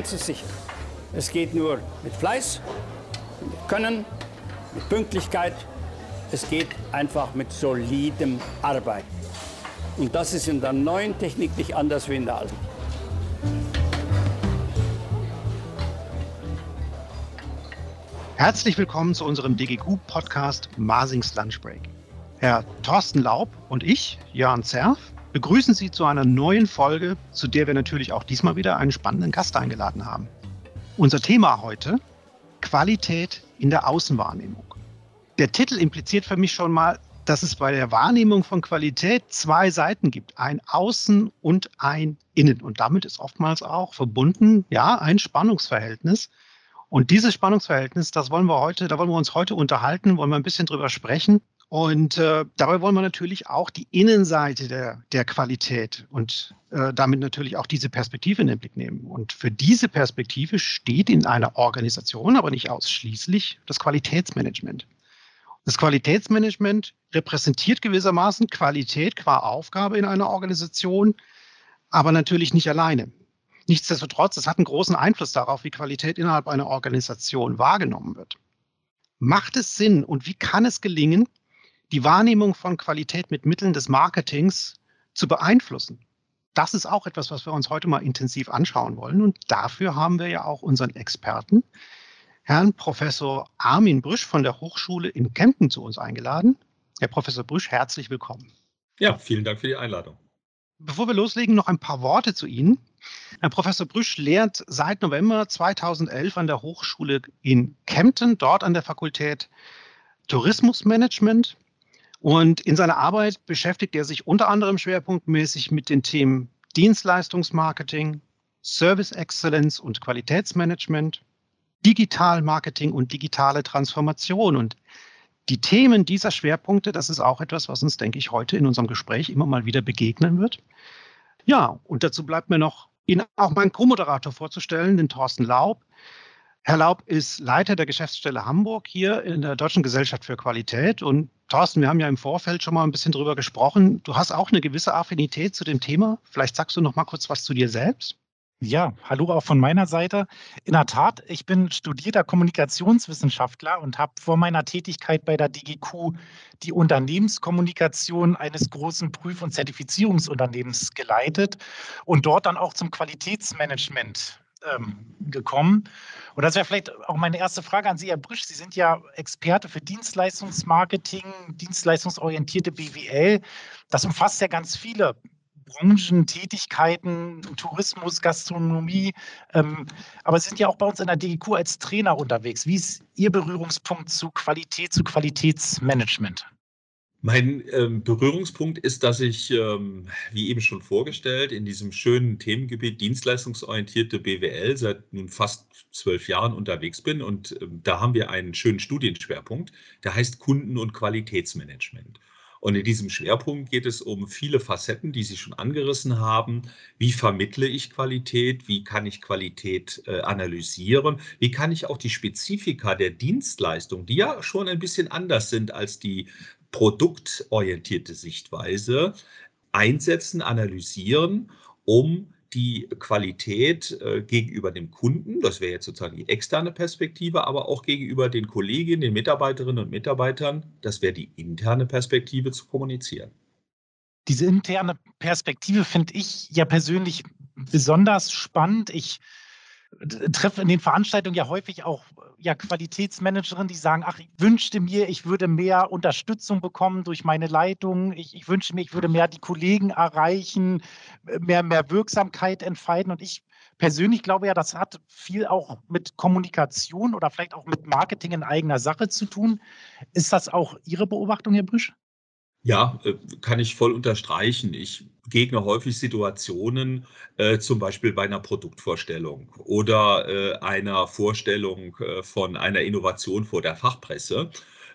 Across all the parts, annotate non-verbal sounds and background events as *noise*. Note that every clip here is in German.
eins ist sicher. Es geht nur mit Fleiß, mit Können, mit Pünktlichkeit. Es geht einfach mit solidem Arbeiten. Und das ist in der neuen Technik nicht anders wie in der alten. Herzlich willkommen zu unserem DGQ-Podcast Masings Lunch Break. Herr Thorsten Laub und ich, Jörn Zerf, begrüßen Sie zu einer neuen Folge, zu der wir natürlich auch diesmal wieder einen spannenden Gast eingeladen haben. Unser Thema heute, Qualität in der Außenwahrnehmung. Der Titel impliziert für mich schon mal, dass es bei der Wahrnehmung von Qualität zwei Seiten gibt, ein Außen und ein Innen. Und damit ist oftmals auch verbunden, ja, ein Spannungsverhältnis. Und dieses Spannungsverhältnis, das wollen wir heute, da wollen wir uns heute unterhalten, wollen wir ein bisschen drüber sprechen. Und äh, dabei wollen wir natürlich auch die Innenseite der, der Qualität und äh, damit natürlich auch diese Perspektive in den Blick nehmen. Und für diese Perspektive steht in einer Organisation, aber nicht ausschließlich, das Qualitätsmanagement. Das Qualitätsmanagement repräsentiert gewissermaßen Qualität qua Aufgabe in einer Organisation, aber natürlich nicht alleine. Nichtsdestotrotz, es hat einen großen Einfluss darauf, wie Qualität innerhalb einer Organisation wahrgenommen wird. Macht es Sinn und wie kann es gelingen, die Wahrnehmung von Qualität mit Mitteln des Marketings zu beeinflussen? Das ist auch etwas, was wir uns heute mal intensiv anschauen wollen. Und dafür haben wir ja auch unseren Experten, Herrn Professor Armin Brüsch von der Hochschule in Kempten zu uns eingeladen. Herr Professor Brüsch, herzlich willkommen. Ja, vielen Dank für die Einladung. Bevor wir loslegen, noch ein paar Worte zu Ihnen. Herr Professor Brüsch lehrt seit November 2011 an der Hochschule in Kempten, dort an der Fakultät Tourismusmanagement. Und in seiner Arbeit beschäftigt er sich unter anderem schwerpunktmäßig mit den Themen Dienstleistungsmarketing, Service Excellence und Qualitätsmanagement, Digital Marketing und digitale Transformation. Und die Themen dieser Schwerpunkte, das ist auch etwas, was uns, denke ich, heute in unserem Gespräch immer mal wieder begegnen wird. Ja, und dazu bleibt mir noch, Ihnen auch meinen Co-Moderator vorzustellen, den Thorsten Laub. Herr Laub ist Leiter der Geschäftsstelle Hamburg hier in der Deutschen Gesellschaft für Qualität. Und Thorsten, wir haben ja im Vorfeld schon mal ein bisschen drüber gesprochen. Du hast auch eine gewisse Affinität zu dem Thema. Vielleicht sagst du noch mal kurz was zu dir selbst. Ja, hallo auch von meiner Seite. In der Tat, ich bin studierter Kommunikationswissenschaftler und habe vor meiner Tätigkeit bei der DGQ die Unternehmenskommunikation eines großen Prüf- und Zertifizierungsunternehmens geleitet und dort dann auch zum Qualitätsmanagement ähm, gekommen. Und das wäre vielleicht auch meine erste Frage an Sie, Herr Brisch. Sie sind ja Experte für Dienstleistungsmarketing, dienstleistungsorientierte BWL. Das umfasst ja ganz viele Branchen, Tätigkeiten, Tourismus, Gastronomie. Ähm, aber Sie sind ja auch bei uns in der DGQ als Trainer unterwegs. Wie ist Ihr Berührungspunkt zu Qualität, zu Qualitätsmanagement? Mein ähm, Berührungspunkt ist, dass ich, ähm, wie eben schon vorgestellt, in diesem schönen Themengebiet dienstleistungsorientierte BWL seit nun fast zwölf Jahren unterwegs bin. Und ähm, da haben wir einen schönen Studienschwerpunkt, der heißt Kunden- und Qualitätsmanagement. Und in diesem Schwerpunkt geht es um viele Facetten, die Sie schon angerissen haben. Wie vermittle ich Qualität? Wie kann ich Qualität äh, analysieren? Wie kann ich auch die Spezifika der Dienstleistung, die ja schon ein bisschen anders sind als die produktorientierte Sichtweise, einsetzen, analysieren, um die Qualität äh, gegenüber dem Kunden, das wäre jetzt sozusagen die externe Perspektive, aber auch gegenüber den Kolleginnen, den Mitarbeiterinnen und Mitarbeitern, das wäre die interne Perspektive zu kommunizieren. Diese interne Perspektive finde ich ja persönlich besonders spannend. Ich treffe in den Veranstaltungen ja häufig auch ja, Qualitätsmanagerinnen, die sagen, ach, ich wünschte mir, ich würde mehr Unterstützung bekommen durch meine Leitung. Ich, ich wünschte mir, ich würde mehr die Kollegen erreichen, mehr, mehr Wirksamkeit entfalten. Und ich persönlich glaube ja, das hat viel auch mit Kommunikation oder vielleicht auch mit Marketing in eigener Sache zu tun. Ist das auch Ihre Beobachtung, Herr Brüsch? Ja, äh, kann ich voll unterstreichen. Ich begegne häufig Situationen, äh, zum Beispiel bei einer Produktvorstellung oder äh, einer Vorstellung äh, von einer Innovation vor der Fachpresse,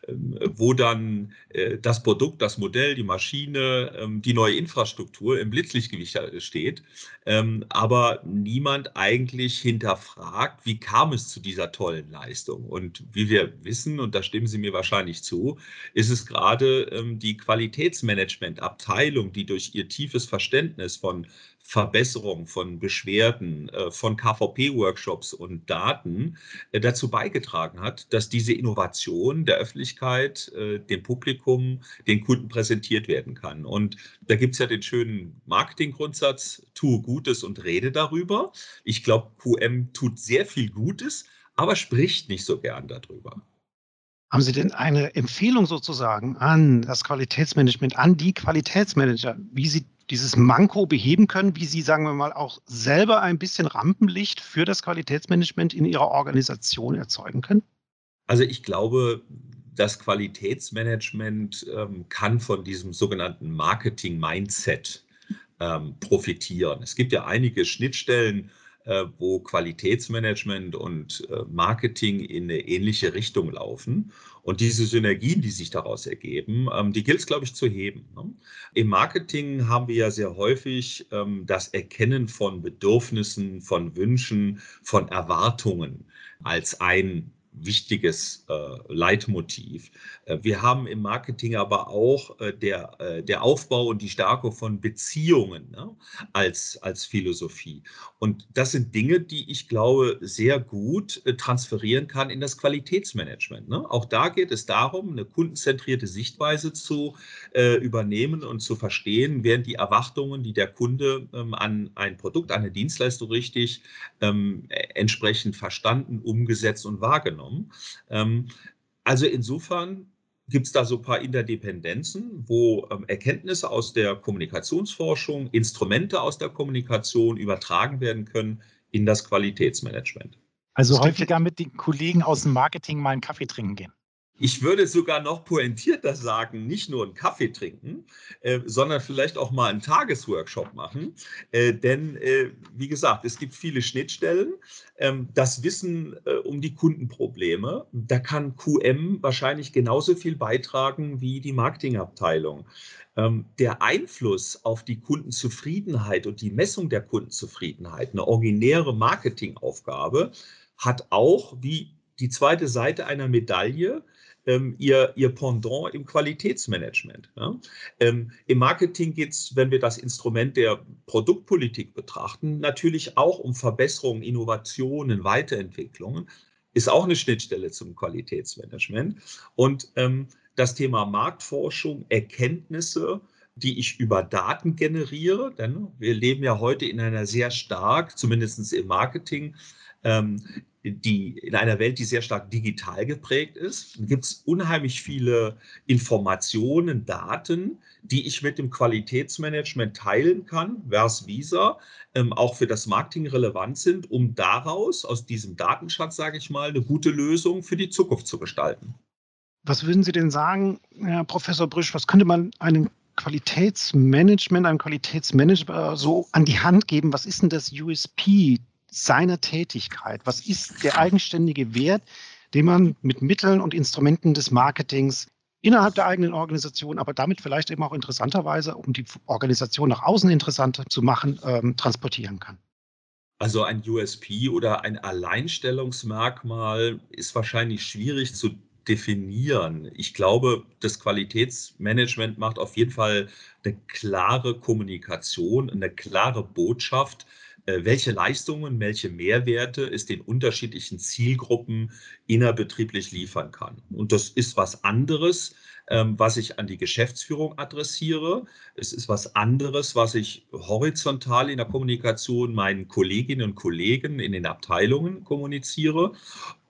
wo dann äh, das Produkt, das Modell, die Maschine, ähm, die neue Infrastruktur im Blitzlichtgewicht steht, ähm, aber niemand eigentlich hinterfragt, wie kam es zu dieser tollen Leistung. Und wie wir wissen, und da stimmen Sie mir wahrscheinlich zu, ist es gerade die Qualitätsmanagementabteilung, die durch ihr tiefes Verständnis von Verbesserung von Beschwerden, äh, von KVP-Workshops und Daten äh, dazu beigetragen hat, dass diese Innovation der Öffentlichkeit, äh, dem Publikum, den Kunden präsentiert werden kann. Und da gibt es ja den schönen Marketinggrundsatz, tue Gutes und rede darüber. Ich glaube, QM tut sehr viel Gutes, aber spricht nicht so gern darüber. Haben Sie denn eine Empfehlung sozusagen an das Qualitätsmanagement, an die Qualitätsmanager, wie sie dieses Manko beheben können, wie Sie, sagen wir mal, auch selber ein bisschen Rampenlicht für das Qualitätsmanagement in Ihrer Organisation erzeugen können? Also ich glaube, das Qualitätsmanagement ähm, kann von diesem sogenannten Marketing-Mindset ähm, profitieren. Es gibt ja einige Schnittstellen, äh, wo Qualitätsmanagement und äh, Marketing in eine ähnliche Richtung laufen. Und diese Synergien, die sich daraus ergeben, ähm, die gilt es, glaube ich, zu heben. Ne? Im Marketing haben wir ja sehr häufig ähm, das Erkennen von Bedürfnissen, von Wünschen, von Erwartungen als ein wichtiges äh, Leitmotiv. Äh, wir haben im Marketing aber auch äh, der, äh, der Aufbau und die Stärkung von Beziehungen ne, als, als Philosophie. Und das sind Dinge, die ich glaube, sehr gut äh, transferieren kann in das Qualitätsmanagement. Ne? Auch da geht es darum, eine kundenzentrierte Sichtweise zu äh, übernehmen und zu verstehen, werden die Erwartungen, die der Kunde ähm, an ein Produkt, eine Dienstleistung richtig ähm, entsprechend verstanden, umgesetzt und wahrgenommen genommen. Ähm, also insofern gibt es da so ein paar Interdependenzen, wo ähm, Erkenntnisse aus der Kommunikationsforschung, Instrumente aus der Kommunikation übertragen werden können in das Qualitätsmanagement. Also häufiger mit den Kollegen aus dem Marketing mal einen Kaffee trinken gehen. Ich würde sogar noch pointierter sagen, nicht nur einen Kaffee trinken, äh, sondern vielleicht auch mal einen Tagesworkshop machen. Äh, denn, äh, wie gesagt, es gibt viele Schnittstellen. Ähm, das Wissen äh, um die Kundenprobleme, da kann QM wahrscheinlich genauso viel beitragen wie die Marketingabteilung. Ähm, der Einfluss auf die Kundenzufriedenheit und die Messung der Kundenzufriedenheit, eine originäre Marketingaufgabe, hat auch, wie die zweite Seite einer Medaille, ähm, ihr, ihr Pendant im Qualitätsmanagement. Ja? Ähm, Im Marketing geht es, wenn wir das Instrument der Produktpolitik betrachten, natürlich auch um Verbesserungen, Innovationen, Weiterentwicklungen. Ist auch eine Schnittstelle zum Qualitätsmanagement. Und ähm, das Thema Marktforschung, Erkenntnisse, die ich über Daten generiere, denn wir leben ja heute in einer sehr stark, zumindest im Marketing, ähm, die in einer Welt, die sehr stark digital geprägt ist, gibt es unheimlich viele Informationen, Daten, die ich mit dem Qualitätsmanagement teilen kann, vers visa, ähm, auch für das Marketing relevant sind, um daraus, aus diesem Datenschatz, sage ich mal, eine gute Lösung für die Zukunft zu gestalten. Was würden Sie denn sagen, Herr Professor Brüsch, was könnte man einem Qualitätsmanagement, einem Qualitätsmanager so an die Hand geben? Was ist denn das USP seiner Tätigkeit? Was ist der eigenständige Wert, den man mit Mitteln und Instrumenten des Marketings innerhalb der eigenen Organisation, aber damit vielleicht eben auch interessanterweise, um die Organisation nach außen interessanter zu machen, ähm, transportieren kann? Also ein USP oder ein Alleinstellungsmerkmal ist wahrscheinlich schwierig zu definieren. Ich glaube, das Qualitätsmanagement macht auf jeden Fall eine klare Kommunikation, eine klare Botschaft, welche Leistungen, welche Mehrwerte es den unterschiedlichen Zielgruppen innerbetrieblich liefern kann. Und das ist was anderes, ähm, was ich an die Geschäftsführung adressiere. Es ist was anderes, was ich horizontal in der Kommunikation meinen Kolleginnen und Kollegen in den Abteilungen kommuniziere.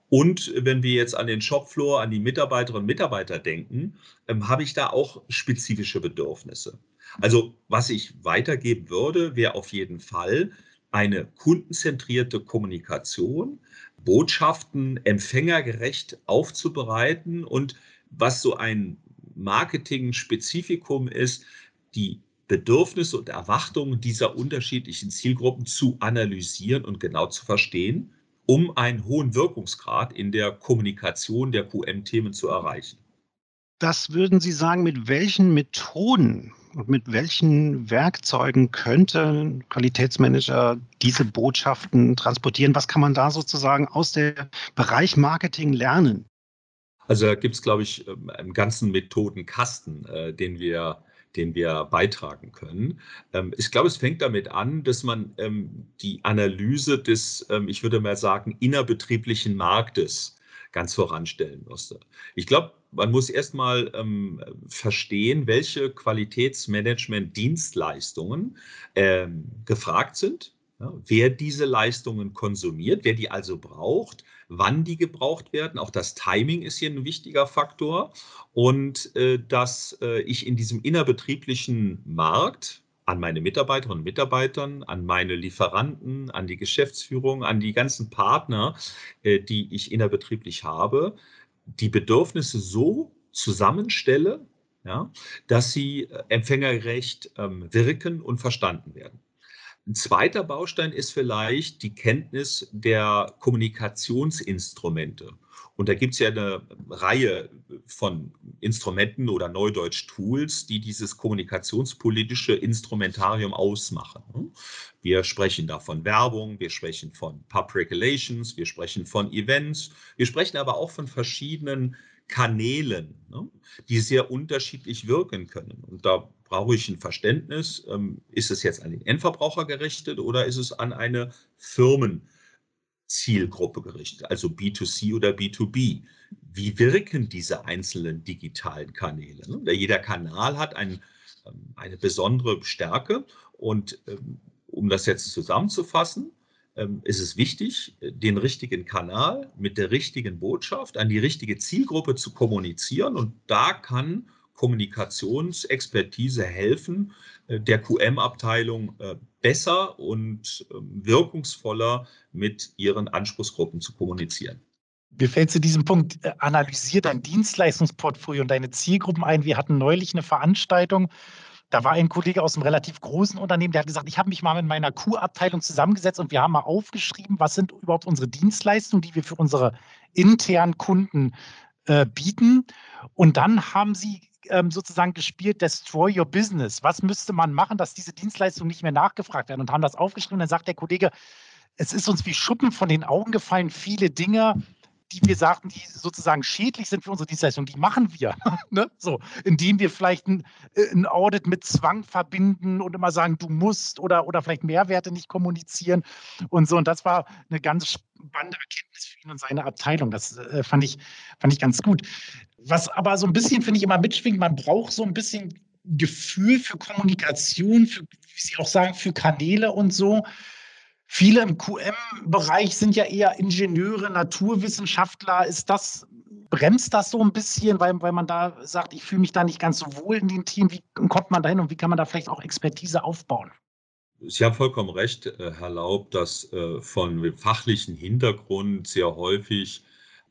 Und wenn wir jetzt an den Shopfloor, an die Mitarbeiterinnen und Mitarbeiter denken, ähm, habe ich da auch spezifische Bedürfnisse. Also was ich weitergeben würde, wäre auf jeden Fall eine kundenzentrierte Kommunikation, Botschaften empfängergerecht aufzubereiten und was so ein Marketing-Spezifikum ist, die Bedürfnisse und Erwartungen dieser unterschiedlichen Zielgruppen zu analysieren und genau zu verstehen, um einen hohen Wirkungsgrad in der Kommunikation der QM-Themen zu erreichen. Das würden Sie sagen, mit welchen Methoden und mit welchen Werkzeugen könnte ein Qualitätsmanager diese Botschaften transportieren? Was kann man da sozusagen aus dem Bereich Marketing lernen? Also da gibt es, glaube ich, ähm, einen ganzen Methodenkasten, äh, den wir den wir beitragen können. Ähm, ich glaube, es fängt damit an, dass man ähm, die Analyse des, ähm, ich würde mal sagen, innerbetrieblichen Marktes ganz voranstellen musste. Ich glaube, man muss erstmal ähm, verstehen, welche Qualitätsmanagement-Dienstleistungen ähm, gefragt sind, ja, wer diese Leistungen konsumiert, wer die also braucht, wann die gebraucht werden. Auch das Timing ist hier ein wichtiger Faktor. Und äh, dass äh, ich in diesem innerbetrieblichen Markt, an meine Mitarbeiterinnen und Mitarbeitern, an meine Lieferanten, an die Geschäftsführung, an die ganzen Partner, äh, die ich innerbetrieblich habe, die Bedürfnisse so zusammenstelle, ja, dass sie äh, empfängergerecht ähm, wirken und verstanden werden. Ein zweiter Baustein ist vielleicht die Kenntnis der Kommunikationsinstrumente. Und da gibt es ja eine Reihe von Instrumenten oder Neudeutsch Tools, die dieses kommunikationspolitische Instrumentarium ausmachen. Wir sprechen da von Werbung, wir sprechen von Public Relations, wir sprechen von Events, wir sprechen aber auch von verschiedenen Kanälen, ne, die sehr unterschiedlich wirken können. Und da brauche ich ein Verständnis, ähm, ist es jetzt an den Endverbraucher gerichtet oder ist es an eine Firmenzielgruppe gerichtet, also B2C oder B2B? Wie wirken diese einzelnen digitalen Kanäle? Ne? Jeder Kanal hat ein, ähm, eine besondere Stärke und ähm, um das jetzt zusammenzufassen, ist es wichtig, den richtigen Kanal mit der richtigen Botschaft an die richtige Zielgruppe zu kommunizieren. Und da kann Kommunikationsexpertise helfen, äh, der QM-Abteilung äh, besser und ähm, wirkungsvoller mit ihren Anspruchsgruppen zu kommunizieren. Mir fällt zu diesem Punkt, äh, analysier dein Dienstleistungsportfolio und deine Zielgruppen ein. Wir hatten neulich eine Veranstaltung, da war ein Kollege aus einem relativ großen Unternehmen, der hat gesagt, ich habe mich mal mit meiner Q-Abteilung zusammengesetzt und wir haben mal aufgeschrieben, was sind überhaupt unsere Dienstleistungen, die wir für unsere internen Kunden äh, bieten. Und dann haben sie ähm, sozusagen gespielt, Destroy Your Business. Was müsste man machen, dass diese Dienstleistungen nicht mehr nachgefragt werden? Und haben das aufgeschrieben. Dann sagt der Kollege, es ist uns wie Schuppen von den Augen gefallen, viele Dinge, die wir sagten, die sozusagen schädlich sind für unsere Dienstleistung, die machen wir. *laughs* ne? so, indem wir vielleicht ein, äh, ein, Audit mit Zwang verbinden und immer sagen, du musst oder, oder vielleicht Mehrwerte nicht kommunizieren und so. Und das war eine ganz spannende Erkenntnis für ihn und seine Abteilung. Das äh, fand, ich, fand ich ganz gut. Was aber so ein bisschen, finde ich, immer mitschwingt, man braucht so ein bisschen Gefühl für Kommunikation, für, wie Sie auch sagen, für Kanäle und so. Viele im QM-Bereich sind ja eher Ingenieure, Naturwissenschaftler. Ist das, bremst das so ein bisschen, weil, weil man da sagt, ich fühle mich da nicht ganz so wohl in dem Team? Wie kommt man da hin und wie kann man da vielleicht auch Expertise aufbauen? Sie haben vollkommen recht, äh, Herr Laub, dass äh, von fachlichen Hintergrund sehr häufig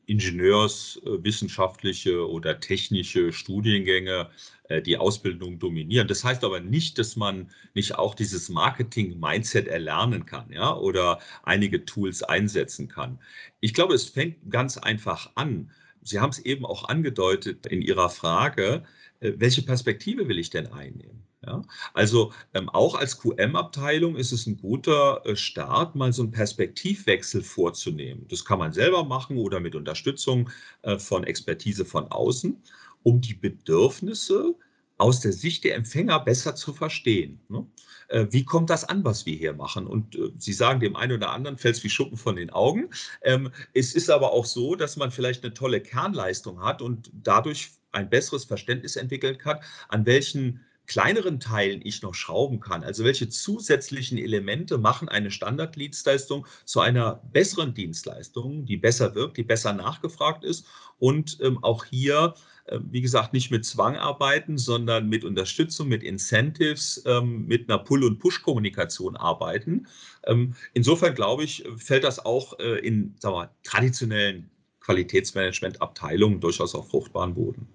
ingenieurswissenschaftliche oder technische Studiengänge äh, die Ausbildung dominieren. Das heißt aber nicht, dass man nicht auch dieses Marketing-Mindset erlernen kann ja, oder einige Tools einsetzen kann. Ich glaube, es fängt ganz einfach an. Sie haben es eben auch angedeutet in Ihrer Frage, äh, welche Perspektive will ich denn einnehmen? Ja, also ähm, auch als QM-Abteilung ist es ein guter äh, Start, mal so einen Perspektivwechsel vorzunehmen. Das kann man selber machen oder mit Unterstützung äh, von Expertise von außen um die Bedürfnisse aus der Sicht der Empfänger besser zu verstehen. Ne? Äh, wie kommt das an, was wir hier machen? Und äh, Sie sagen, dem einen oder anderen fällt es wie Schuppen von den Augen. Ähm, es ist aber auch so, dass man vielleicht eine tolle Kernleistung hat und dadurch ein besseres Verständnis entwickelt hat, an welchen kleineren Teilen ich noch schrauben kann. Also welche zusätzlichen Elemente machen eine Standarddienstleistung zu einer besseren Dienstleistung, die besser wirkt, die besser nachgefragt ist und ähm, auch hier äh, wie gesagt, nicht mit Zwang arbeiten, sondern mit Unterstützung, mit Incentives, ähm, mit einer Pull- und Push-Kommunikation arbeiten. Ähm, insofern glaube ich, fällt das auch äh, in sagen wir, traditionellen Qualitätsmanagement-Abteilungen durchaus auf fruchtbaren Boden.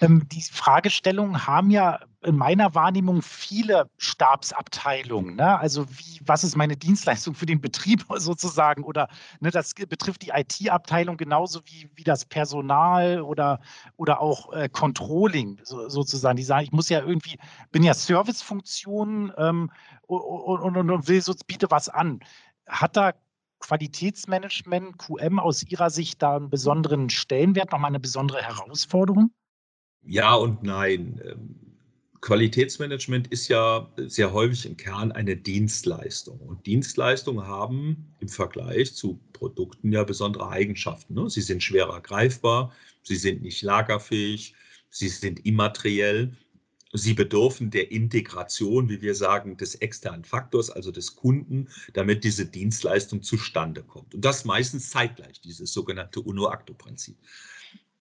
Ähm, die Fragestellungen haben ja in meiner Wahrnehmung viele Stabsabteilungen. Ne? Also wie, was ist meine Dienstleistung für den Betrieb *laughs* sozusagen? Oder ne, das betrifft die IT-Abteilung genauso wie, wie das Personal oder, oder auch äh, Controlling so, sozusagen. Die sagen, ich muss ja irgendwie, bin ja Servicefunktion ähm, und, und, und, will so, biete was an. Hat da Qualitätsmanagement, QM aus Ihrer Sicht da einen besonderen Stellenwert, nochmal eine besondere Herausforderung? Ja und nein. Ähm, Qualitätsmanagement ist ja sehr häufig im Kern eine Dienstleistung. Und Dienstleistungen haben im Vergleich zu Produkten ja besondere Eigenschaften. Ne? Sie sind schwerer greifbar, sie sind nicht lagerfähig, sie sind immateriell. Sie bedürfen der Integration, wie wir sagen, des externen Faktors, also des Kunden, damit diese Dienstleistung zustande kommt. Und das meistens zeitgleich, dieses sogenannte Uno-Acto-Prinzip.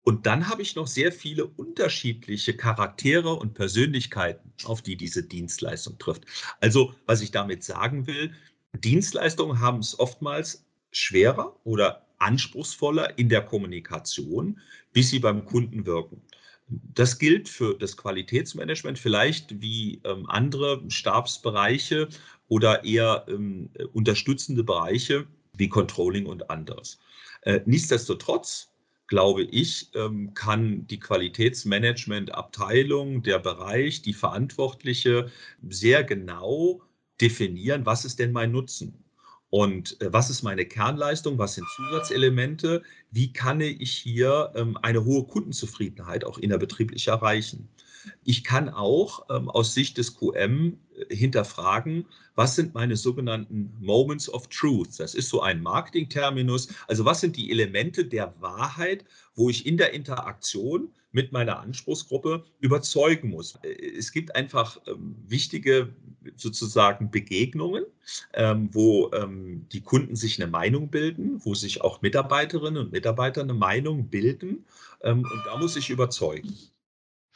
Und dann habe ich noch sehr viele unterschiedliche Charaktere und Persönlichkeiten, auf die diese Dienstleistung trifft. Also, was ich damit sagen will, Dienstleistungen haben es oftmals schwerer oder anspruchsvoller in der Kommunikation, bis sie beim Kunden wirken. Das gilt für das Qualitätsmanagement vielleicht wie ähm, andere Stabsbereiche oder eher ähm, unterstützende Bereiche wie Controlling und anderes. Äh, nichtsdestotrotz glaube ich, ähm, kann die Qualitätsmanagement-Abteilung, der Bereich, die Verantwortliche sehr genau definieren, was ist denn mein Nutzen? Und äh, was ist meine Kernleistung? Was sind Zusatzelemente? Wie kann ich hier ähm, eine hohe Kundenzufriedenheit auch innerbetrieblich erreichen? Ich kann auch ähm, aus Sicht des QM äh, hinterfragen, was sind meine sogenannten Moments of Truth? Das ist so ein Marketingterminus. Also was sind die Elemente der Wahrheit, wo ich in der Interaktion mit meiner Anspruchsgruppe überzeugen muss? Äh, es gibt einfach ähm, wichtige sozusagen Begegnungen, ähm, wo ähm, die Kunden sich eine Meinung bilden, wo sich auch Mitarbeiterinnen und Mitarbeiter eine Meinung bilden. Ähm, und da muss ich überzeugen.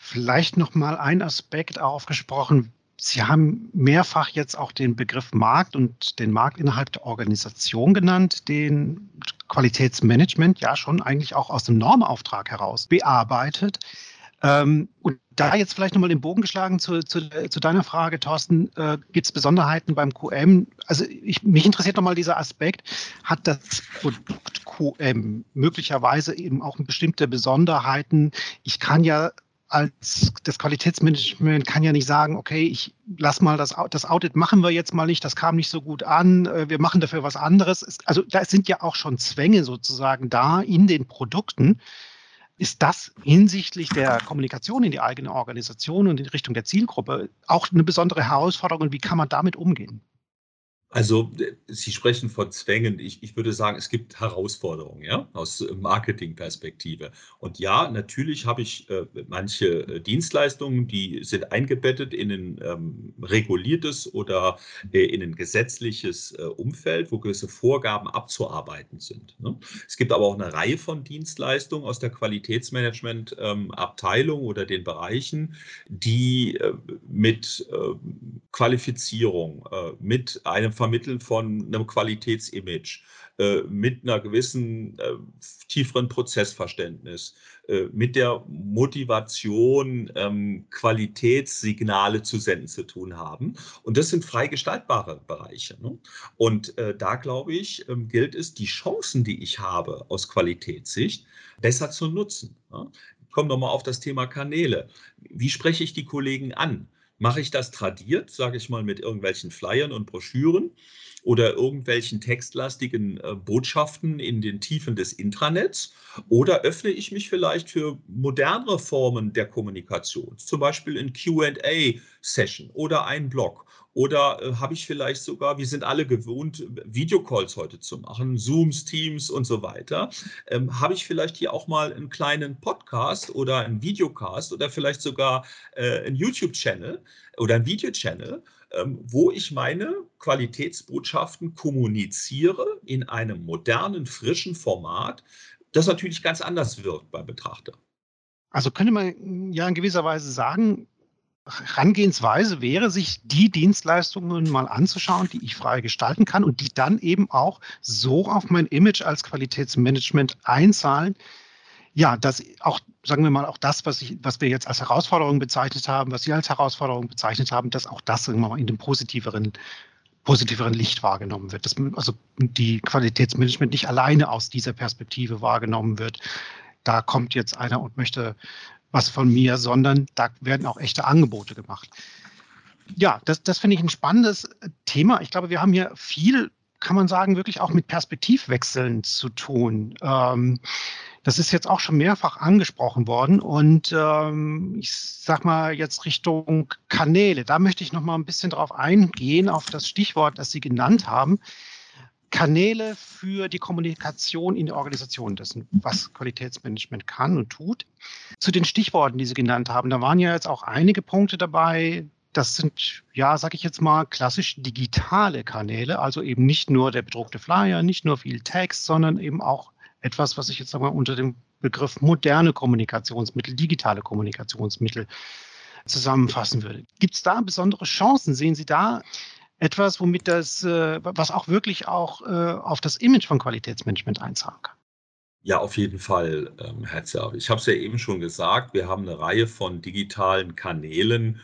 Vielleicht noch mal ein Aspekt aufgesprochen. Sie haben mehrfach jetzt auch den Begriff Markt und den Markt innerhalb der Organisation genannt, den Qualitätsmanagement ja schon eigentlich auch aus dem Normauftrag heraus bearbeitet. Ähm, und da jetzt vielleicht nochmal den Bogen geschlagen zu, zu, zu deiner Frage, Thorsten, äh, gibt es Besonderheiten beim QM? Also ich, mich interessiert nochmal dieser Aspekt, hat das Produkt QM möglicherweise eben auch bestimmte Besonderheiten? Ich kann ja als das Qualitätsmanagement kann ja nicht sagen, okay, ich lass mal das, das Audit machen wir jetzt mal nicht, das kam nicht so gut an, äh, wir machen dafür was anderes. Also da sind ja auch schon Zwänge sozusagen da in den Produkten. Ist das hinsichtlich der Kommunikation in die eigene Organisation und in Richtung der Zielgruppe auch eine besondere Herausforderung und wie kann man damit umgehen? Also Sie sprechen von Zwängen. Ich, ich würde sagen, es gibt Herausforderungen ja, aus Marketingperspektive. Und ja, natürlich habe ich äh, manche äh, Dienstleistungen, die sind eingebettet in ein ähm, reguliertes oder äh, in ein gesetzliches äh, Umfeld, wo gewisse Vorgaben abzuarbeiten sind. Ne? Es gibt aber auch eine Reihe von Dienstleistungen aus der Qualitätsmanagement-Abteilung ähm, oder den Bereichen, die äh, mit ähm, Qualifizierung, äh, mit einem Vermitteln von einem Qualitätsimage, äh, mit einer gewissen äh, tieferen Prozessverständnis, äh, mit der Motivation, ähm, Qualitätssignale zu senden zu tun haben. Und das sind frei gestaltbare Bereiche. Ne? Und äh, da, glaube ich, ähm, gilt es, die Chancen, die ich habe aus Qualitätssicht, besser zu nutzen. Ne? Kommen wir mal auf das Thema Kanäle. Wie spreche ich die Kollegen an? Mache ich das tradiert, sage ich mal, mit irgendwelchen Flyern und Broschüren oder irgendwelchen textlastigen äh, Botschaften in den Tiefen des Intranets? Oder öffne ich mich vielleicht für modernere Formen der Kommunikation, zum Beispiel in QA-Session oder ein Blog oder äh, habe ich vielleicht sogar, wir sind alle gewohnt, Videocalls heute zu machen, Zooms, Teams und so weiter. Ähm, habe ich vielleicht hier auch mal einen kleinen Podcast oder einen Videocast oder vielleicht sogar äh, einen YouTube-Channel oder einen Video-Channel, ähm, wo ich meine Qualitätsbotschaften kommuniziere in einem modernen, frischen Format, das natürlich ganz anders wirkt beim Betrachter. Also könnte man ja in gewisser Weise sagen, Herangehensweise wäre, sich die Dienstleistungen mal anzuschauen, die ich frei gestalten kann und die dann eben auch so auf mein Image als Qualitätsmanagement einzahlen. Ja, dass auch, sagen wir mal, auch das, was, ich, was wir jetzt als Herausforderung bezeichnet haben, was Sie als Herausforderung bezeichnet haben, dass auch das sagen wir mal, in dem positiveren, positiveren Licht wahrgenommen wird. Dass also die Qualitätsmanagement nicht alleine aus dieser Perspektive wahrgenommen wird. Da kommt jetzt einer und möchte was von mir, sondern da werden auch echte Angebote gemacht. Ja, das, das finde ich ein spannendes Thema. Ich glaube, wir haben hier viel kann man sagen, wirklich auch mit Perspektivwechseln zu tun. Ähm, das ist jetzt auch schon mehrfach angesprochen worden und ähm, ich sag mal jetzt Richtung Kanäle. Da möchte ich noch mal ein bisschen drauf eingehen auf das Stichwort, das Sie genannt haben. Kanäle für die Kommunikation in der Organisation, das ist, was Qualitätsmanagement kann und tut. Zu den Stichworten, die Sie genannt haben, da waren ja jetzt auch einige Punkte dabei. Das sind, ja, sage ich jetzt mal, klassisch digitale Kanäle, also eben nicht nur der bedruckte Flyer, nicht nur viel Text, sondern eben auch etwas, was ich jetzt mal unter dem Begriff moderne Kommunikationsmittel, digitale Kommunikationsmittel zusammenfassen würde. Gibt es da besondere Chancen? Sehen Sie da etwas, womit das, äh, was auch wirklich auch äh, auf das Image von Qualitätsmanagement einzahlen kann? Ja, auf jeden Fall, ähm, Herr Zerr. Ich habe es ja eben schon gesagt, wir haben eine Reihe von digitalen Kanälen,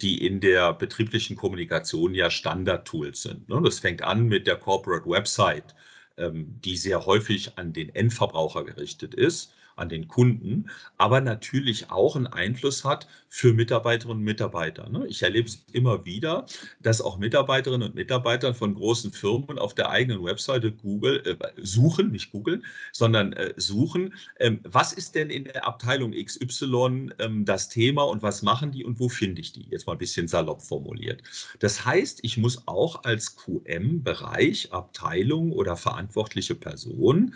die in der betrieblichen Kommunikation ja Standardtools sind. Ne? Das fängt an mit der Corporate Website ähm, die sehr häufig an den Endverbraucher gerichtet ist an den Kunden, aber natürlich auch einen Einfluss hat für Mitarbeiterinnen und Mitarbeiter. Ne? Ich erlebe es immer wieder, dass auch Mitarbeiterinnen und Mitarbeiter von großen Firmen auf der eigenen Webseite Google äh, suchen, nicht googeln, sondern äh, suchen, ähm, was ist denn in der Abteilung XY ähm, das Thema und was machen die und wo finde ich die? Jetzt mal ein bisschen salopp formuliert. Das heißt, ich muss auch als QM-Bereich, Abteilung oder verantwortliche Person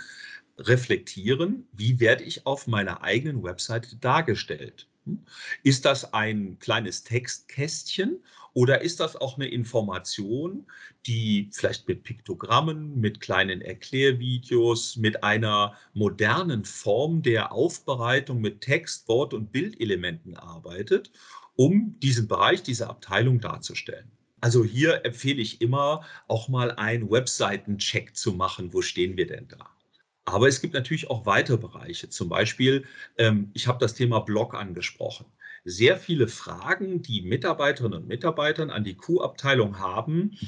reflektieren, wie werde ich auf meiner eigenen Webseite dargestellt. Hm? Ist das ein kleines Textkästchen oder ist das auch eine Information, die vielleicht mit Piktogrammen, mit kleinen Erklärvideos, mit einer modernen Form der Aufbereitung mit Text, Wort und Bildelementen arbeitet, um diesen Bereich, diese Abteilung darzustellen? Also hier empfehle ich immer auch mal einen Webseitencheck zu machen. Wo stehen wir denn da? Aber es gibt natürlich auch weitere Bereiche. Zum Beispiel, ähm, ich habe das Thema Blog angesprochen. Sehr viele Fragen, die Mitarbeiterinnen und Mitarbeiter an die Q-Abteilung haben,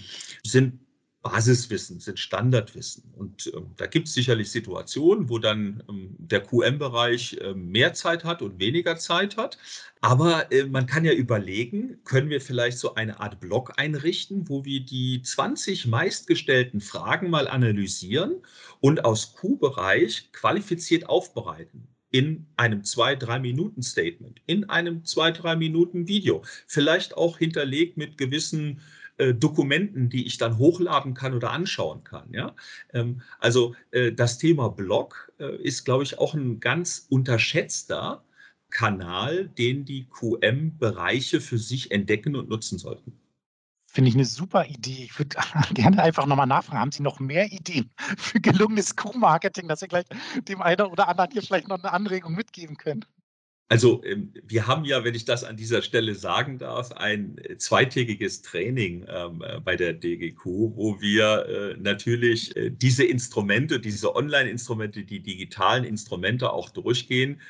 sind Basiswissen, sind Standardwissen. Und ähm, da gibt es sicherlich Situationen, wo dann ähm, der QM-Bereich äh, mehr Zeit hat und weniger Zeit hat. Aber äh, man kann ja überlegen, können wir vielleicht so eine Art Blog einrichten, wo wir die 20 meistgestellten Fragen mal analysieren und aus Q-Bereich qualifiziert aufbereiten in einem 2-3 Minuten Statement, in einem 2-3 Minuten Video, vielleicht auch hinterlegt mit gewissen äh, Dokumenten, die ich dann hochladen kann oder anschauen kann. Ja? Ähm, also äh, das Thema Blog äh, ist, glaube ich, auch ein ganz unterschätzter Kanal, den die QM-Bereiche für sich entdecken und nutzen sollten. Finde ich eine super Idee. Ich würde *laughs* gerne einfach nochmal nachfragen. Haben Sie noch mehr Ideen für gelungenes Q-Marketing, dass Sie gleich dem einen oder anderen hier vielleicht noch eine Anregung mitgeben können? Also ähm, wir haben ja, wenn ich das an dieser Stelle sagen darf, ein äh, zweitägiges Training ähm, äh, bei der DGQ, wo wir äh, natürlich diese Instrumente, diese Online-Instrumente, die digitalen Instrumente auch durchgehen,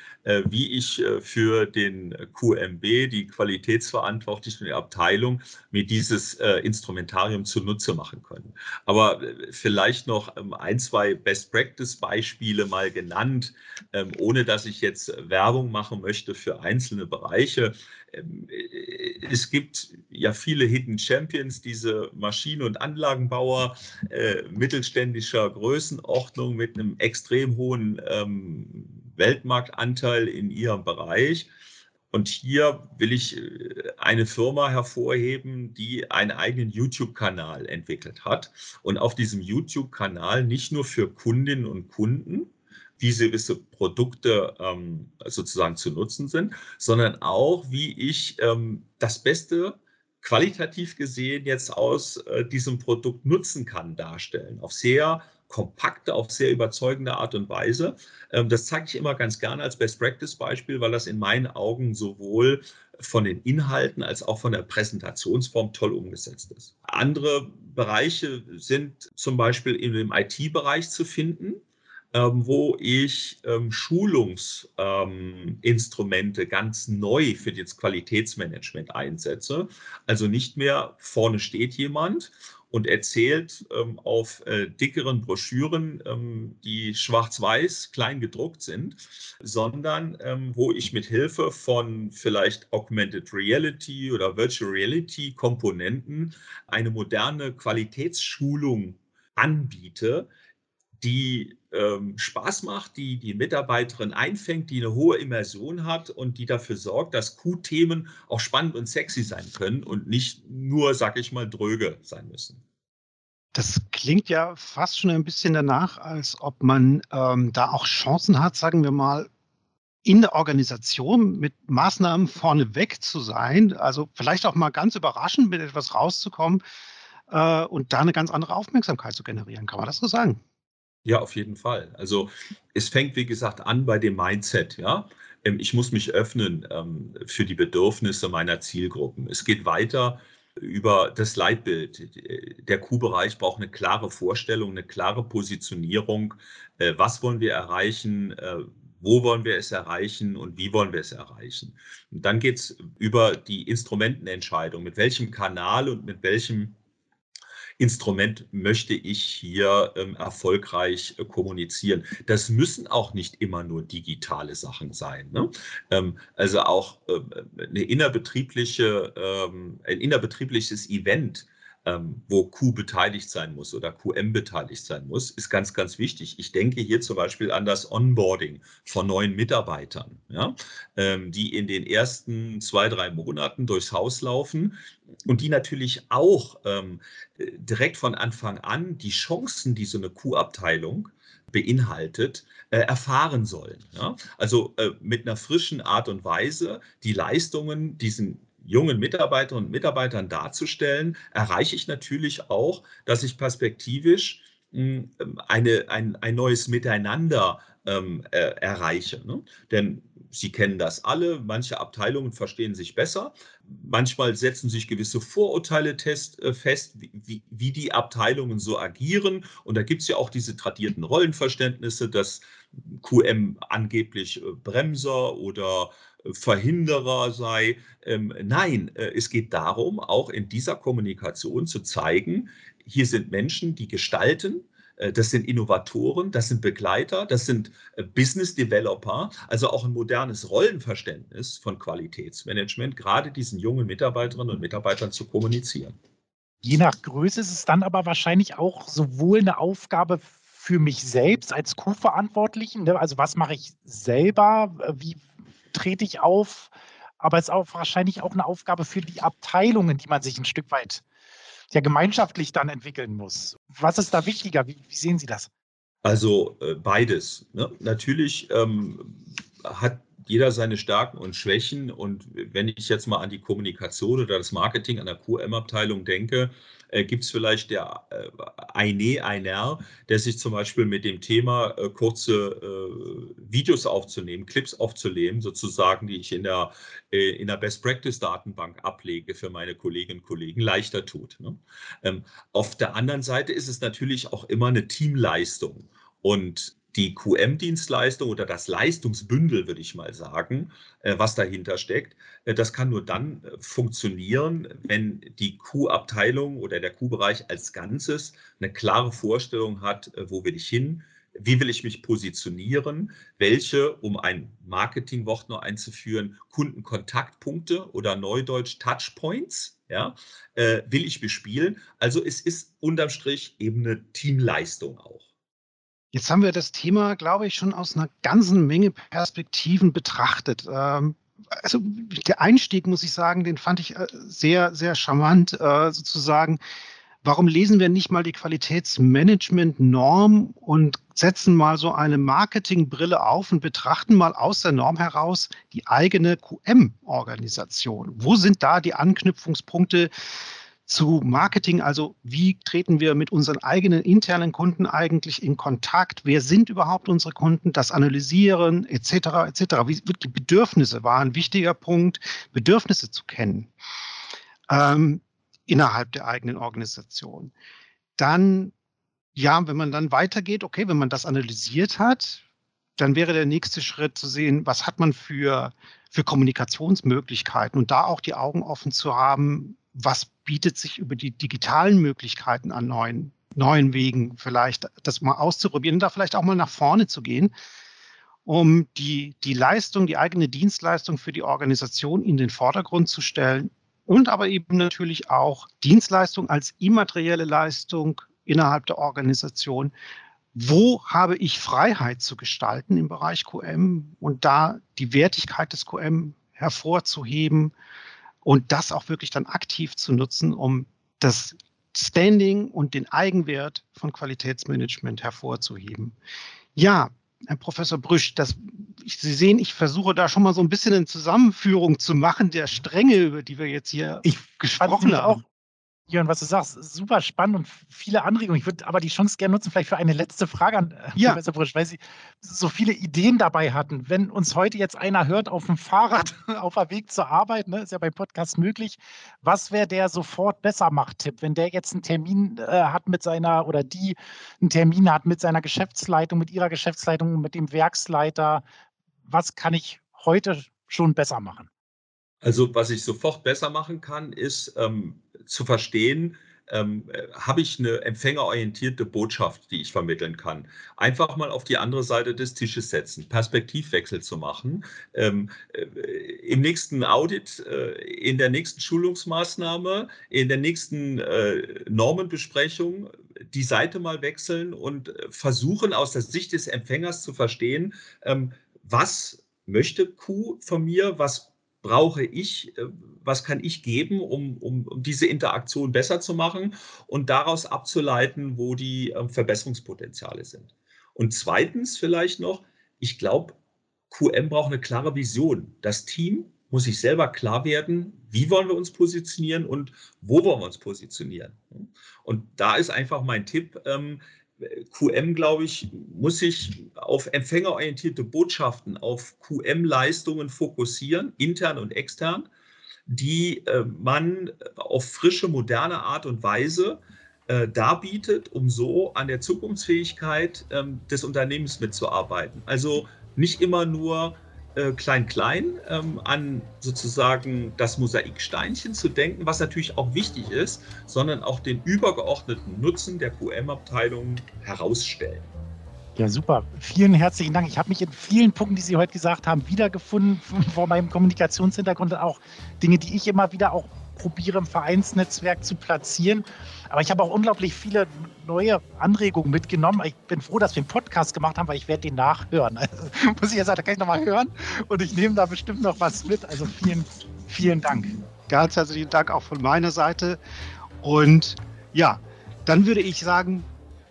wie ich für den QMB, die Qualitätsverantwortlichen der Abteilung, mir dieses Instrumentarium zunutze machen können. Aber vielleicht noch ähm, ein, zwei Best-Practice-Beispiele mal genannt, ohne dass ich jetzt Werbung machen möchte für einzelne Bereiche. Ähm, äh, es gibt ja viele Hidden Champions, diese Maschinen- und Anlagenbauer äh, mittelständischer Größenordnung mit einem extrem hohen ähm, Weltmarktanteil in ihrem Bereich. Und hier will ich äh, eine Firma hervorheben, die einen eigenen YouTube-Kanal entwickelt hat. Und auf diesem YouTube-Kanal nicht nur für Kundinnen und Kunden, wie gewisse Produkte ähm, sozusagen zu nutzen sind, sondern auch, wie ich ähm, das Beste qualitativ gesehen jetzt aus äh, diesem Produkt nutzen kann, darstellen. Auf sehr kompakte, auf sehr überzeugende Art und Weise. Ähm, das zeige ich immer ganz gerne als Best-Practice-Beispiel, weil das in meinen Augen sowohl von den Inhalten als auch von der Präsentationsform toll umgesetzt ist. Andere Bereiche sind zum Beispiel in dem IT-Bereich zu finden ähm, wo ich ähm, Schulungsinstrumente ähm, ganz neu für das Qualitätsmanagement einsetze. Also nicht mehr vorne steht jemand und erzählt ähm, auf äh, dickeren Broschüren, ähm, die schwarz-weiß klein gedruckt sind, sondern ähm, wo ich mit Hilfe von vielleicht Augmented Reality oder Virtual Reality Komponenten eine moderne Qualitätsschulung anbiete, die ähm, Spaß macht, die die Mitarbeiterin einfängt, die eine hohe Immersion hat und die dafür sorgt, dass Q-Themen auch spannend und sexy sein können und nicht nur, sag ich mal, dröge sein müssen. Das klingt ja fast schon ein bisschen danach, als ob man ähm, da auch Chancen hat, sagen wir mal, in der Organisation mit Maßnahmen vorneweg zu sein, also vielleicht auch mal ganz überraschend mit etwas rauszukommen äh, und da eine ganz andere Aufmerksamkeit zu generieren. Kann man das so sagen? Ja, auf jeden Fall. Also es fängt, wie gesagt, an bei dem Mindset, ja. Ähm, ich muss mich öffnen ähm, für die Bedürfnisse meiner Zielgruppen. Es geht weiter über das Leitbild. Der Q-Bereich braucht eine klare Vorstellung, eine klare Positionierung. Äh, was wollen wir erreichen? Äh, wo wollen wir es erreichen und wie wollen wir es erreichen? Und dann geht es über die Instrumentenentscheidung. Mit welchem Kanal und mit welchem Instrument möchte ich hier ähm, erfolgreich äh, kommunizieren. Das müssen auch nicht immer nur digitale Sachen sein. Ne? Ähm, also auch ähm, eine innerbetriebliche, ähm, ein innerbetriebliches Event ähm, wo Q beteiligt sein muss oder QM beteiligt sein muss, ist ganz, ganz wichtig. Ich denke hier zum Beispiel an das Onboarding von neuen Mitarbeitern, ja, ähm, die in den ersten zwei, drei Monaten durchs Haus laufen und die natürlich auch ähm, direkt von Anfang an die Chancen, die so eine Q-Abteilung beinhaltet, äh, erfahren sollen. Ja? Also äh, mit einer frischen Art und Weise die Leistungen diesen jungen Mitarbeiterinnen und Mitarbeitern darzustellen, erreiche ich natürlich auch, dass ich perspektivisch hm, eine, ein, ein neues Miteinander ähm, äh, erreiche. Ne? Denn Sie kennen das alle, manche Abteilungen verstehen sich besser, manchmal setzen sich gewisse Vorurteile test, äh, fest, wie, wie, die Abteilungen so agieren. Und da gibt es ja auch diese tradierten Rollenverständnisse, dass QM angeblich äh, Bremser oder Verhinderer sei. Ähm, nein, äh, es geht darum, auch in dieser Kommunikation zu zeigen, hier sind Menschen, die gestalten, äh, das sind Innovatoren, das sind Begleiter, das sind äh, Business Developer, also auch ein modernes Rollenverständnis von Qualitätsmanagement, gerade diesen jungen Mitarbeiterinnen und Mitarbeitern zu kommunizieren. Je nach Größe ist es dann aber wahrscheinlich auch sowohl eine Aufgabe für mich selbst als Co-Verantwortlichen, ne? also was mache ich selber, wie trete ich auf, aber es ist auch wahrscheinlich auch eine Aufgabe für die Abteilungen, die man sich ein Stück weit ja gemeinschaftlich dann entwickeln muss. Was ist da wichtiger? Wie, wie sehen Sie das? Also äh, beides. Ne? Natürlich ähm, hat jeder seine Stärken und Schwächen. Und wenn ich jetzt mal an die Kommunikation oder das Marketing an der QM-Abteilung denke, äh, gibt es vielleicht der äh, eine, einer, der sich zum Beispiel mit dem Thema äh, kurze äh, Videos aufzunehmen, Clips aufzunehmen, sozusagen, die ich in der, äh, in der Best-Practice-Datenbank ablege für meine Kolleginnen und Kollegen, leichter tut. Ne? Ähm, auf der anderen Seite ist es natürlich auch immer eine Teamleistung. Und die QM-Dienstleistung oder das Leistungsbündel, würde ich mal sagen, äh, was dahinter steckt, äh, das kann nur dann äh, funktionieren, wenn die Q-Abteilung oder der Q-Bereich als Ganzes eine klare Vorstellung hat, wo will ich hin, wie will ich mich positionieren, welche, um ein Marketingwort nur einzuführen, Kundenkontaktpunkte oder Neudeutsch Touchpoints, ja, will ich bespielen. Also es ist unterm Strich eben eine Teamleistung auch. Jetzt haben wir das Thema, glaube ich, schon aus einer ganzen Menge Perspektiven betrachtet. Ähm, also der Einstieg, muss ich sagen, den fand ich äh, sehr, sehr charmant, äh, sozusagen. Warum lesen wir nicht mal die Qualitätsmanagement-Norm und setzen mal so eine Marketingbrille auf und betrachten mal aus der Norm heraus die eigene QM-Organisation? Wo sind da die Anknüpfungspunkte? Zu Marketing, also wie treten wir mit unseren eigenen internen Kunden eigentlich in Kontakt, wer sind überhaupt unsere Kunden, das Analysieren etc. etc. Wie, die Bedürfnisse war ein wichtiger Punkt, Bedürfnisse zu kennen ähm, innerhalb der eigenen Organisation. Dann, ja, wenn man dann weitergeht, okay, wenn man das analysiert hat, dann wäre der nächste Schritt zu sehen, was hat man für, für Kommunikationsmöglichkeiten und da auch die Augen offen zu haben, was bietet sich über die digitalen Möglichkeiten an neuen, neuen Wegen vielleicht, das mal auszuprobieren, da vielleicht auch mal nach vorne zu gehen, um die, die Leistung, die eigene Dienstleistung für die Organisation in den Vordergrund zu stellen und aber eben natürlich auch Dienstleistung als immaterielle Leistung innerhalb der Organisation. Wo habe ich Freiheit zu gestalten im Bereich QM und da die Wertigkeit des QM hervorzuheben und das auch wirklich dann aktiv zu nutzen, um das Standing und den Eigenwert von Qualitätsmanagement hervorzuheben. Ja, Herr Professor Brüsch, das, Sie sehen, ich versuche da schon mal so ein bisschen eine Zusammenführung zu machen der Stränge, über die wir jetzt hier ich gesprochen haben. Auch Jörn, was du sagst, super spannend und viele Anregungen. Ich würde aber die Chance gerne nutzen, vielleicht für eine letzte Frage an äh, ja. Professor Brisch, weil Sie so viele Ideen dabei hatten. Wenn uns heute jetzt einer hört auf dem Fahrrad *laughs* auf der Weg zur Arbeit, ne, ist ja beim Podcast möglich, was wäre der sofort besser macht Tipp, wenn der jetzt einen Termin äh, hat mit seiner oder die einen Termin hat mit seiner Geschäftsleitung, mit ihrer Geschäftsleitung, mit dem Werksleiter, was kann ich heute schon besser machen? Also was ich sofort besser machen kann, ist ähm, zu verstehen, ähm, habe ich eine empfängerorientierte Botschaft, die ich vermitteln kann. Einfach mal auf die andere Seite des Tisches setzen, Perspektivwechsel zu machen. Ähm, äh, Im nächsten Audit, äh, in der nächsten Schulungsmaßnahme, in der nächsten äh, Normenbesprechung die Seite mal wechseln und versuchen aus der Sicht des Empfängers zu verstehen, ähm, was möchte Q von mir, was brauche ich, äh, was kann ich geben, um, um, um, diese Interaktion besser zu machen und daraus abzuleiten, wo die ähm, Verbesserungspotenziale sind. Und zweitens vielleicht noch, ich glaube, QM braucht eine klare Vision. Das Team muss sich selber klar werden, wie wollen wir uns positionieren und wo wollen wir uns positionieren. Und da ist einfach mein Tipp, ähm, QM, glaube ich, muss sich auf empfängerorientierte Botschaften, auf QM-Leistungen fokussieren, intern und extern, die äh, man auf frische, moderne Art und Weise äh, darbietet, um so an der Zukunftsfähigkeit ähm, des Unternehmens mitzuarbeiten. Also nicht immer nur Klein-Klein äh, ähm, an sozusagen das Mosaiksteinchen zu denken, was natürlich auch wichtig ist, sondern auch den übergeordneten Nutzen der QM-Abteilung herausstellen. Ja, super. Vielen herzlichen Dank. Ich habe mich in vielen Punkten, die Sie heute gesagt haben, wiedergefunden *laughs* vor meinem Kommunikationshintergrund. Auch Dinge, die ich immer wieder auch probiere im Vereinsnetzwerk zu platzieren. Aber ich habe auch unglaublich viele neue Anregungen mitgenommen. Ich bin froh, dass wir einen Podcast gemacht haben, weil ich werde den nachhören. *laughs* Also, muss ich ja sagen, da kann ich nochmal hören und ich nehme da bestimmt noch was mit. Also vielen, vielen Dank. Ganz herzlichen Dank auch von meiner Seite. Und ja, dann würde ich sagen,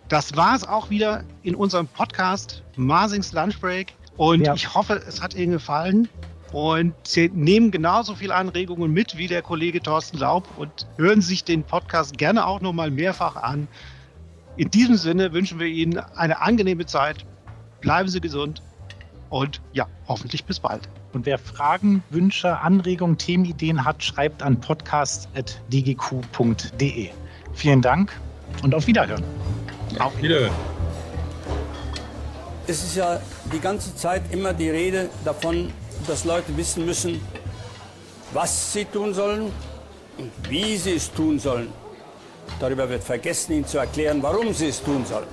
das war es auch wieder in unserem Podcast Marsings Lunch Break. Und ja. ich hoffe, es hat Ihnen gefallen. Und Sie nehmen genauso viele Anregungen mit wie der Kollege Thorsten Laub und hören sich den Podcast gerne auch nochmal mehrfach an. In diesem Sinne wünschen wir Ihnen eine angenehme Zeit. Bleiben Sie gesund und ja, hoffentlich bis bald. Und wer Fragen, Wünsche, Anregungen, Themenideen hat, schreibt an podcast.dgq.de. Vielen Dank und auf Wiederhören. Auf Wiederhören. Es ist ja die ganze Zeit immer die Rede davon, dass Leute wissen müssen, was sie tun sollen und wie sie es tun sollen. Darüber wird vergessen, ihnen zu erklären, warum sie es tun sollen.